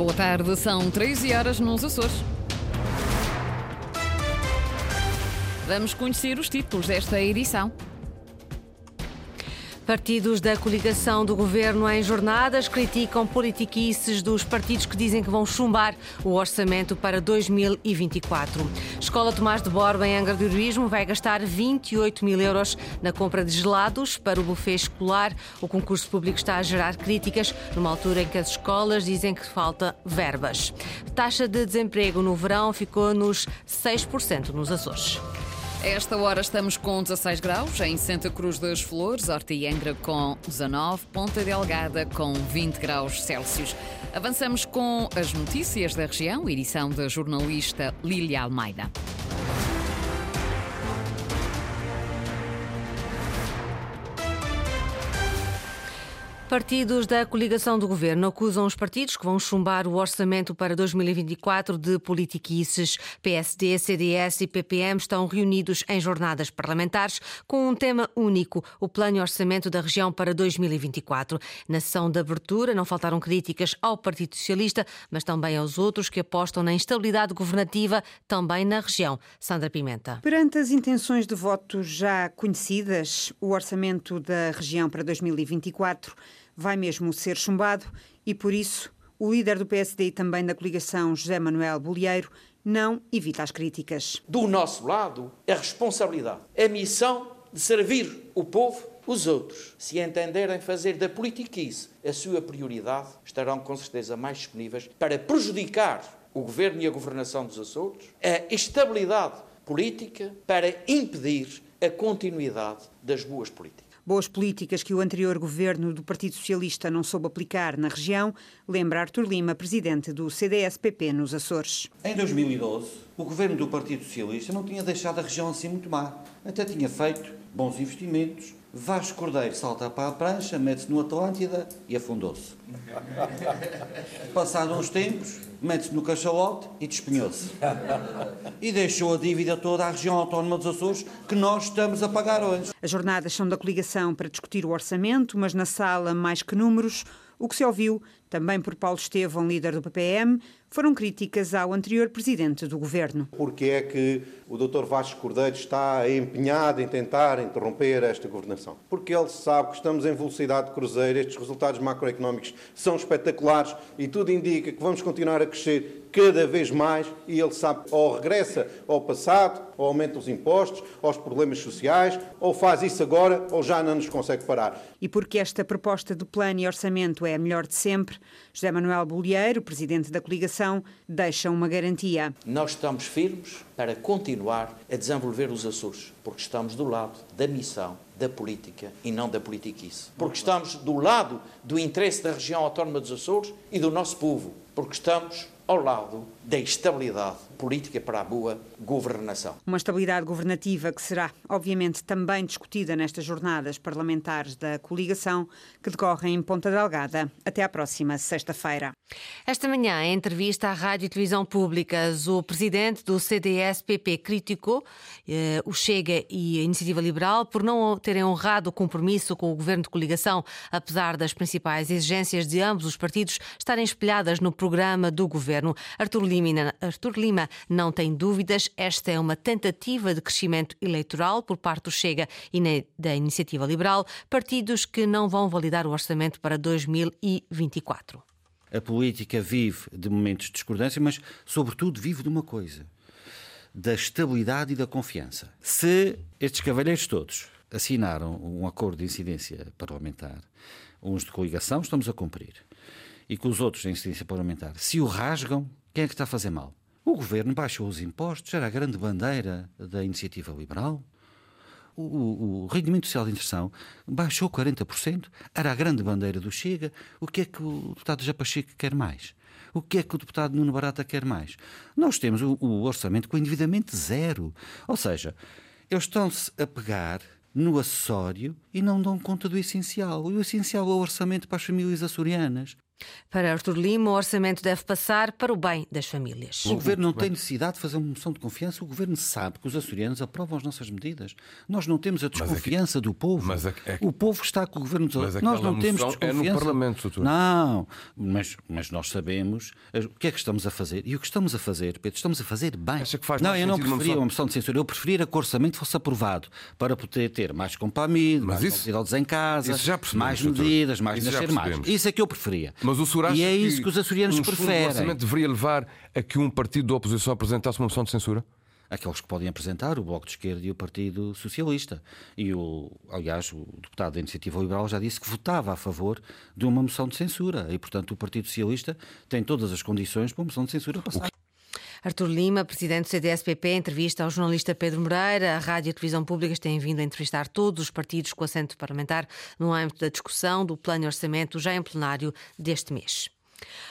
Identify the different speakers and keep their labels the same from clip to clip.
Speaker 1: Boa tarde, são 13 horas nos Açores. Vamos conhecer os títulos desta edição.
Speaker 2: Partidos da coligação do governo em jornadas criticam politiquices dos partidos que dizem que vão chumbar o orçamento para 2024. Escola Tomás de Borba, em Angra do Heroísmo, vai gastar 28 mil euros na compra de gelados para o buffet escolar. O concurso público está a gerar críticas numa altura em que as escolas dizem que falta verbas. Taxa de desemprego no verão ficou nos 6% nos Açores.
Speaker 1: Esta hora estamos com 16 graus em Santa Cruz das Flores, Horta e Angra com 19, Ponta Delgada com 20 graus Celsius. Avançamos com as notícias da região, edição da jornalista Lília Almeida.
Speaker 2: Partidos da coligação do governo acusam os partidos que vão chumbar o orçamento para 2024 de politiquices. PSD, CDS e PPM estão reunidos em jornadas parlamentares com um tema único: o plano e orçamento da região para 2024. Na sessão de abertura não faltaram críticas ao Partido Socialista, mas também aos outros que apostam na instabilidade governativa também na região. Sandra Pimenta.
Speaker 3: Perante as intenções de voto já conhecidas, o orçamento da região para 2024 vai mesmo ser chumbado e, por isso, o líder do PSD e também da coligação, José Manuel Bolieiro, não evita as críticas.
Speaker 4: Do nosso lado, a responsabilidade, a missão de servir o povo, os outros. Se entenderem fazer da politiquice a sua prioridade, estarão com certeza mais disponíveis para prejudicar o governo e a governação dos Açores, a estabilidade política, para impedir a continuidade das boas políticas.
Speaker 3: Boas políticas que o anterior governo do Partido Socialista não soube aplicar na região, lembra Artur Lima, presidente do CDS-PP nos Açores.
Speaker 5: Em 2012, o governo do Partido Socialista não tinha deixado a região assim muito má. Até tinha feito bons investimentos. Vasco Cordeiro salta para a prancha, mete-se no Atlântida e afundou-se. Passados uns tempos, mete-se no cachalote e despenhou-se. E deixou a dívida toda à região autónoma dos Açores que nós estamos a pagar hoje.
Speaker 3: As jornadas são da coligação para discutir o orçamento, mas na sala, mais que números, o que se ouviu, também por Paulo Estevão, líder do PPM, foram críticas ao anterior presidente do governo.
Speaker 6: Porque é que o Dr. Vasco Cordeiro está empenhado em tentar interromper esta governação? Porque ele sabe que estamos em velocidade de cruzeiro, estes resultados macroeconómicos são espetaculares e tudo indica que vamos continuar a crescer cada vez mais e ele sabe ou regressa ao passado, ou aumenta os impostos, aos problemas sociais, ou faz isso agora ou já não nos consegue parar.
Speaker 3: E porque esta proposta de plano e orçamento é a melhor de sempre, José Manuel Bolieiro, presidente da coligação, deixa uma garantia.
Speaker 4: Nós estamos firmes para continuar a desenvolver os Açores, porque estamos do lado da missão da política e não da politiquice. Porque estamos do lado do interesse da região autónoma dos Açores e do nosso povo. Porque estamos ao lado da estabilidade política para a boa governação.
Speaker 3: Uma estabilidade governativa que será, obviamente, também discutida nestas jornadas parlamentares da coligação que decorrem em Ponta Delgada. Até à próxima sexta-feira.
Speaker 2: Esta manhã, em entrevista à Rádio e Televisão Públicas, o presidente do CDS-PP criticou eh, o Chega e a Iniciativa Liberal por não terem honrado o compromisso com o governo de coligação, apesar das principais exigências de ambos os partidos estarem espelhadas no programa do governo. Artur Lima, Artur Lima não tem dúvidas, esta é uma tentativa de crescimento eleitoral por parte do Chega e da Iniciativa Liberal, partidos que não vão validar o orçamento para 2024.
Speaker 7: A política vive de momentos de discordância, mas, sobretudo, vive de uma coisa: da estabilidade e da confiança. Se estes cavalheiros todos assinaram um acordo de incidência parlamentar, uns de coligação, estamos a cumprir, e com os outros de incidência parlamentar, se o rasgam, quem é que está a fazer mal? O governo baixou os impostos, era a grande bandeira da iniciativa liberal. O, o, o, rendimento social de inserção baixou 40%, era a grande bandeira do Chega. O que é que o deputado Japacheco quer mais? O que é que o deputado Nuno Barata quer mais? Nós temos o, o orçamento com endividamento zero. Ou seja, eles estão-se a pegar no acessório e não dão conta do essencial. E o essencial é o orçamento para as famílias açorianas.
Speaker 2: Para Artur Lima, o orçamento deve passar para o bem das famílias.
Speaker 7: O Governo não tem necessidade de fazer uma moção de confiança. O Governo sabe que os açorianos aprovam as nossas medidas. Nós não temos a desconfiança
Speaker 8: aqui,
Speaker 7: do povo.
Speaker 8: Mas é, é,
Speaker 7: o povo está com o Governo dos
Speaker 8: Mas
Speaker 7: Nós não temos desconfiança.
Speaker 8: É no Parlamento, doutor.
Speaker 7: Não, mas, mas nós sabemos o que é que estamos a fazer. E o que estamos a fazer, Pedro, estamos a fazer bem.
Speaker 8: Acha que faz
Speaker 7: não, eu não preferia uma moção... de censura. Eu preferia que o orçamento fosse aprovado para poder ter mais compamido, mais isso, em casa, mais medidas, mais nascer mais. Isso é que eu preferia.
Speaker 8: Mas o senhor acha
Speaker 7: e é
Speaker 8: que
Speaker 7: isso que os açorianos
Speaker 8: um
Speaker 7: preferem.
Speaker 8: O orçamento deveria levar a que um partido da oposição apresentasse uma moção de censura?
Speaker 7: aqueles que podem apresentar, o Bloco de Esquerda e o Partido Socialista. E, o, aliás, o deputado da Iniciativa Liberal já disse que votava a favor de uma moção de censura. E, portanto, o Partido Socialista tem todas as condições para uma moção de censura passar.
Speaker 2: Artur Lima, presidente do CDS-PP, entrevista ao jornalista Pedro Moreira. A Rádio e a Televisão Públicas têm vindo a entrevistar todos os partidos com assento parlamentar no âmbito da discussão do plano de orçamento já em plenário deste mês.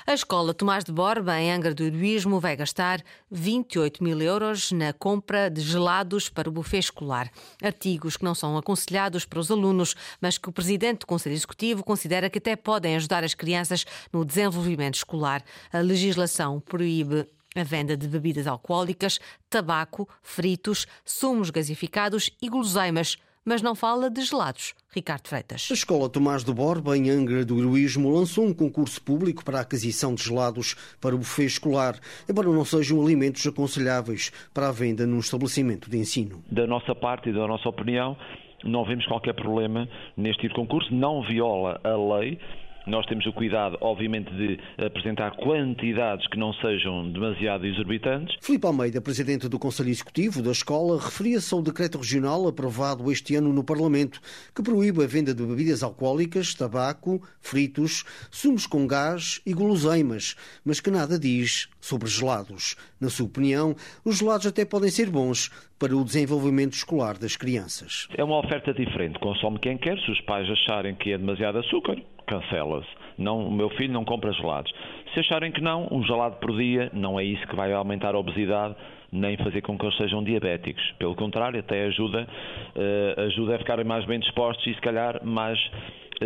Speaker 2: A escola Tomás de Borba, em Angra do Heroísmo, vai gastar 28 mil euros na compra de gelados para o buffet escolar. Artigos que não são aconselhados para os alunos, mas que o presidente do Conselho Executivo considera que até podem ajudar as crianças no desenvolvimento escolar. A legislação proíbe a venda de bebidas alcoólicas, tabaco, fritos, sumos gasificados e guloseimas mas não fala de gelados. Ricardo Freitas.
Speaker 9: A Escola Tomás de Borba, em Angra do Heroísmo, lançou um concurso público para a aquisição de gelados para o buffet escolar, embora não sejam alimentos aconselháveis para a venda num estabelecimento de ensino.
Speaker 10: Da nossa parte e da nossa opinião, não vemos qualquer problema neste tipo concurso, não viola a lei nós temos o cuidado, obviamente, de apresentar quantidades que não sejam demasiado exorbitantes.
Speaker 9: Filipe Almeida, presidente do Conselho Executivo da escola, referia-se ao decreto regional aprovado este ano no Parlamento, que proíbe a venda de bebidas alcoólicas, tabaco, fritos, sumos com gás e guloseimas, mas que nada diz sobre gelados. Na sua opinião, os gelados até podem ser bons para o desenvolvimento escolar das crianças.
Speaker 10: É uma oferta diferente. Consome quem quer. Se os pais acharem que é demasiado açúcar, cancela-se. Não, o meu filho não compra gelados. Se acharem que não, um gelado por dia não é isso que vai aumentar a obesidade nem fazer com que eles sejam diabéticos. Pelo contrário, até ajuda, uh, ajuda a ficarem mais bem dispostos e se calhar mais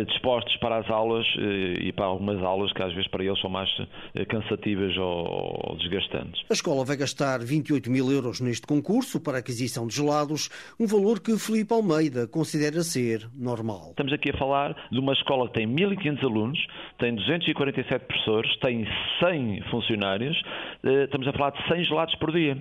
Speaker 10: dispostos para as aulas eh, e para algumas aulas que às vezes para eles são mais eh, cansativas ou desgastantes.
Speaker 9: A escola vai gastar 28 mil euros neste concurso para aquisição de gelados, um valor que Felipe Almeida considera ser normal.
Speaker 10: Estamos aqui a falar de uma escola que tem 1.500 alunos, tem 247 professores, tem 100 funcionários, eh, estamos a falar de 100 gelados por dia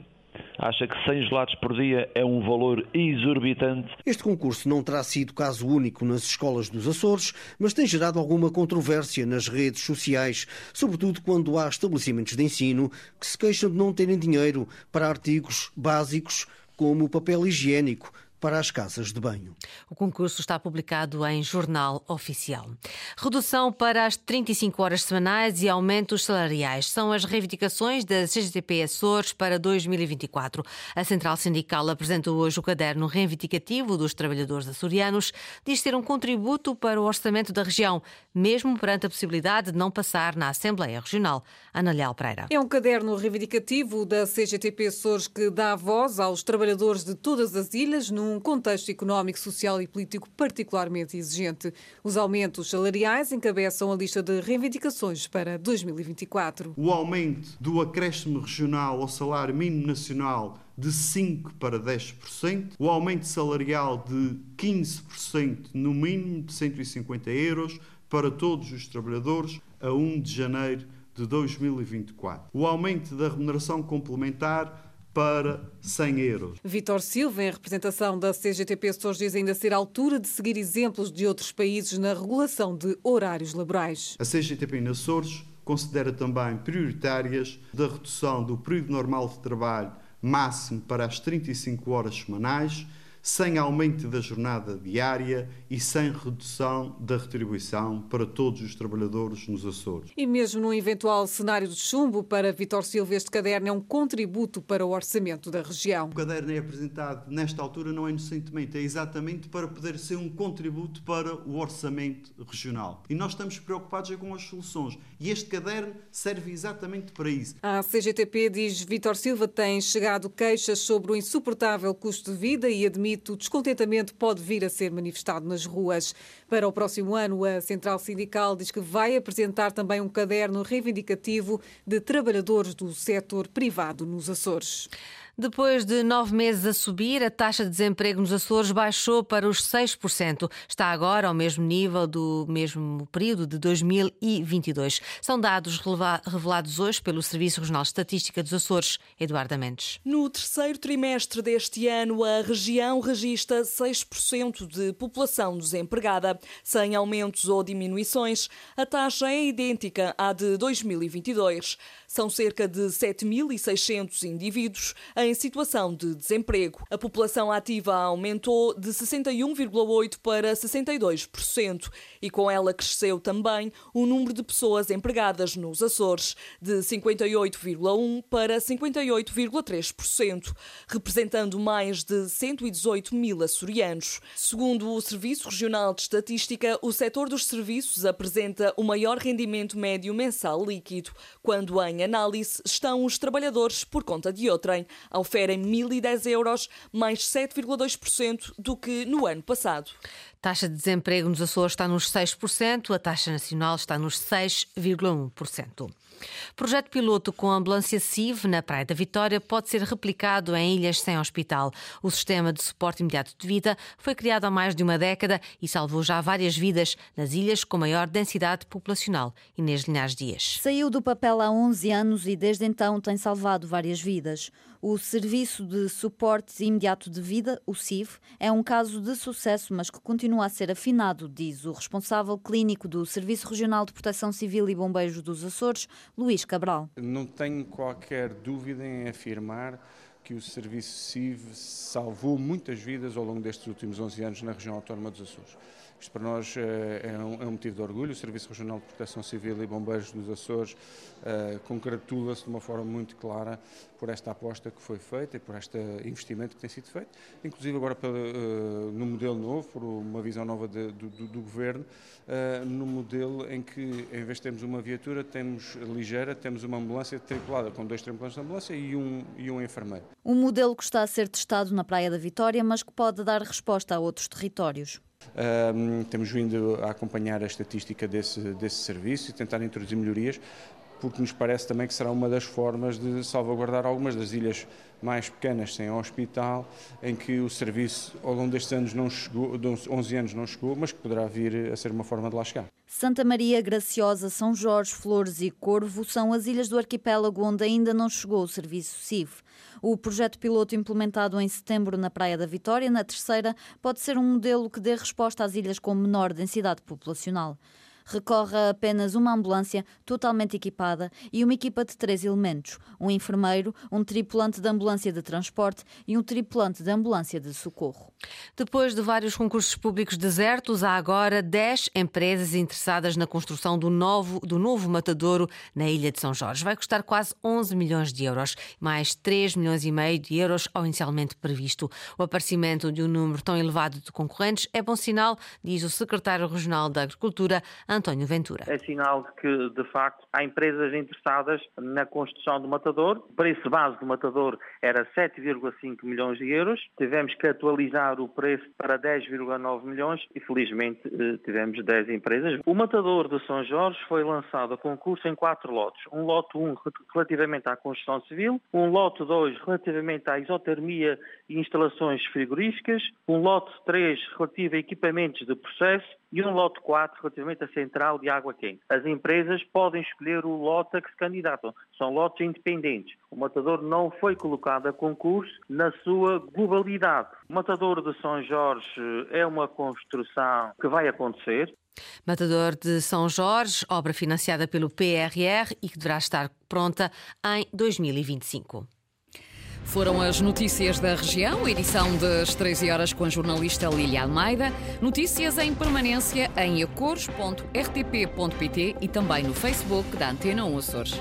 Speaker 10: acha que 100 gelados por dia é um valor exorbitante.
Speaker 9: Este concurso não terá sido caso único nas escolas dos Açores, mas tem gerado alguma controvérsia nas redes sociais, sobretudo quando há estabelecimentos de ensino que se queixam de não terem dinheiro para artigos básicos como papel higiênico, para as casas de banho.
Speaker 2: O concurso está publicado em Jornal Oficial. Redução para as 35 horas semanais e aumentos salariais são as reivindicações da CGTP Açores para 2024. A Central Sindical apresentou hoje o caderno reivindicativo dos trabalhadores açorianos, diz ter um contributo para o orçamento da região, mesmo perante a possibilidade de não passar na Assembleia Regional. Ana Leal Pereira.
Speaker 11: É um caderno reivindicativo da CGTP Açores que dá voz aos trabalhadores de todas as ilhas num num contexto económico, social e político particularmente exigente. Os aumentos salariais encabeçam a lista de reivindicações para 2024.
Speaker 12: O aumento do acréscimo regional ao salário mínimo nacional de 5% para 10%, o aumento salarial de 15% no mínimo de 150 euros para todos os trabalhadores a 1 de janeiro de 2024. O aumento da remuneração complementar para 100 euros.
Speaker 11: Vítor Silva, em representação da CGTP Açores, diz ainda ser a altura de seguir exemplos de outros países na regulação de horários laborais.
Speaker 12: A CGTP em Açores considera também prioritárias da redução do período normal de trabalho máximo para as 35 horas semanais sem aumento da jornada diária e sem redução da retribuição para todos os trabalhadores nos Açores.
Speaker 11: E mesmo num eventual cenário de chumbo para Vitor Silva, este caderno é um contributo para o orçamento da região.
Speaker 12: O caderno é apresentado nesta altura não é inocentemente, é exatamente para poder ser um contributo para o orçamento regional. E nós estamos preocupados é com as soluções. E este caderno serve exatamente para isso.
Speaker 11: A CGTP, diz Vitor Silva, tem chegado queixas sobre o insuportável custo de vida e admite limite, o descontentamento pode vir a ser manifestado nas ruas. Para o próximo ano, a Central Sindical diz que vai apresentar também um caderno reivindicativo de trabalhadores do setor privado nos Açores.
Speaker 2: Depois de nove meses a subir, a taxa de desemprego nos Açores baixou para os 6%. Está agora ao mesmo nível do mesmo período de 2022. São dados revelados hoje pelo Serviço Regional de Estatística dos Açores, Eduardo Mendes.
Speaker 13: No terceiro trimestre deste ano, a região registra 6% de população desempregada. Sem aumentos ou diminuições, a taxa é idêntica à de 2022. São cerca de 7.600 indivíduos em situação de desemprego. A população ativa aumentou de 61,8% para 62% e com ela cresceu também o número de pessoas empregadas nos Açores, de 58,1% para 58,3%, representando mais de 118 mil açorianos. Segundo o Serviço Regional de Estatística, o setor dos serviços apresenta o maior rendimento médio mensal líquido, quando em análise estão os trabalhadores por conta de outrem, oferem 1.010 euros, mais 7,2% do que no ano passado.
Speaker 2: Taxa de desemprego nos Açores está nos 6%, a taxa nacional está nos 6,1%. Projeto piloto com ambulância CIV na Praia da Vitória pode ser replicado em ilhas sem hospital. O sistema de suporte imediato de vida foi criado há mais de uma década e salvou já várias vidas nas ilhas com maior densidade populacional. Inês Linhares Dias.
Speaker 14: Saiu do papel há 11 anos e desde então tem salvado várias vidas. O Serviço de Suporte Imediato de Vida, o CIV, é um caso de sucesso, mas que continua a ser afinado, diz o responsável clínico do Serviço Regional de Proteção Civil e Bombeiros dos Açores, Luís Cabral.
Speaker 15: Não tenho qualquer dúvida em afirmar que o Serviço CIV salvou muitas vidas ao longo destes últimos 11 anos na região autónoma dos Açores. Isto para nós é um, é um, motivo de orgulho. O Serviço Regional de Proteção Civil e Bombeiros dos Açores uh, congratula-se de uma forma muito clara por esta aposta que foi feita e por este investimento que tem sido feito, inclusive agora pela, uh, no modelo novo, por uma visão nova de, do, do, do, Governo, uh, no modelo em que, em vez de termos uma viatura, temos ligeira, temos uma ambulância tripulada com dois tripulantes de ambulância e um, e um enfermeiro.
Speaker 14: Um modelo que está a ser testado na Praia da Vitória, mas que pode dar resposta a outros territórios.
Speaker 15: Um, temos vindo a acompanhar a estatística desse, desse serviço e tentar introduzir melhorias, porque nos parece também que será uma das formas de salvaguardar algumas das ilhas mais pequenas sem hospital, em que o serviço ao longo destes anos não chegou, 11 anos não chegou, mas que poderá vir a ser uma forma de lá chegar.
Speaker 14: Santa Maria, Graciosa, São Jorge, Flores e Corvo são as ilhas do arquipélago onde ainda não chegou o serviço CIV. O projeto piloto implementado em setembro na Praia da Vitória, na terceira, pode ser um modelo que dê resposta às ilhas com menor densidade populacional recorre a apenas uma ambulância totalmente equipada e uma equipa de três elementos: um enfermeiro, um tripulante de ambulância de transporte e um tripulante de ambulância de socorro.
Speaker 2: Depois de vários concursos públicos desertos, há agora 10 empresas interessadas na construção do novo, do novo matadouro na Ilha de São Jorge. Vai custar quase 11 milhões de euros, mais 3 milhões e meio de euros ao inicialmente previsto. O aparecimento de um número tão elevado de concorrentes é bom sinal, diz o secretário regional da Agricultura, António Ventura.
Speaker 16: É sinal de que, de facto, há empresas interessadas na construção do matador. O preço base do matador era 7,5 milhões de euros. Tivemos que atualizar o preço para 10,9 milhões e, felizmente, eh, tivemos 10 empresas. O matador de São Jorge foi lançado a concurso em quatro lotes. Um lote 1 relativamente à construção civil, um lote 2 relativamente à isotermia e instalações frigoríficas, um lote 3 relativo a equipamentos de processo e um lote 4 relativamente à central de água quente. As empresas podem escolher o lote a que se candidatam. São lotes independentes. O matador não foi colocado a concurso na sua globalidade. O matador de São Jorge é uma construção que vai acontecer.
Speaker 2: Matador de São Jorge, obra financiada pelo PRR e que deverá estar pronta em 2025.
Speaker 1: Foram as notícias da região, edição das 13 horas com a jornalista Lília Almeida. Notícias em permanência em acores.rtp.pt e também no Facebook da Antena 1 Açores.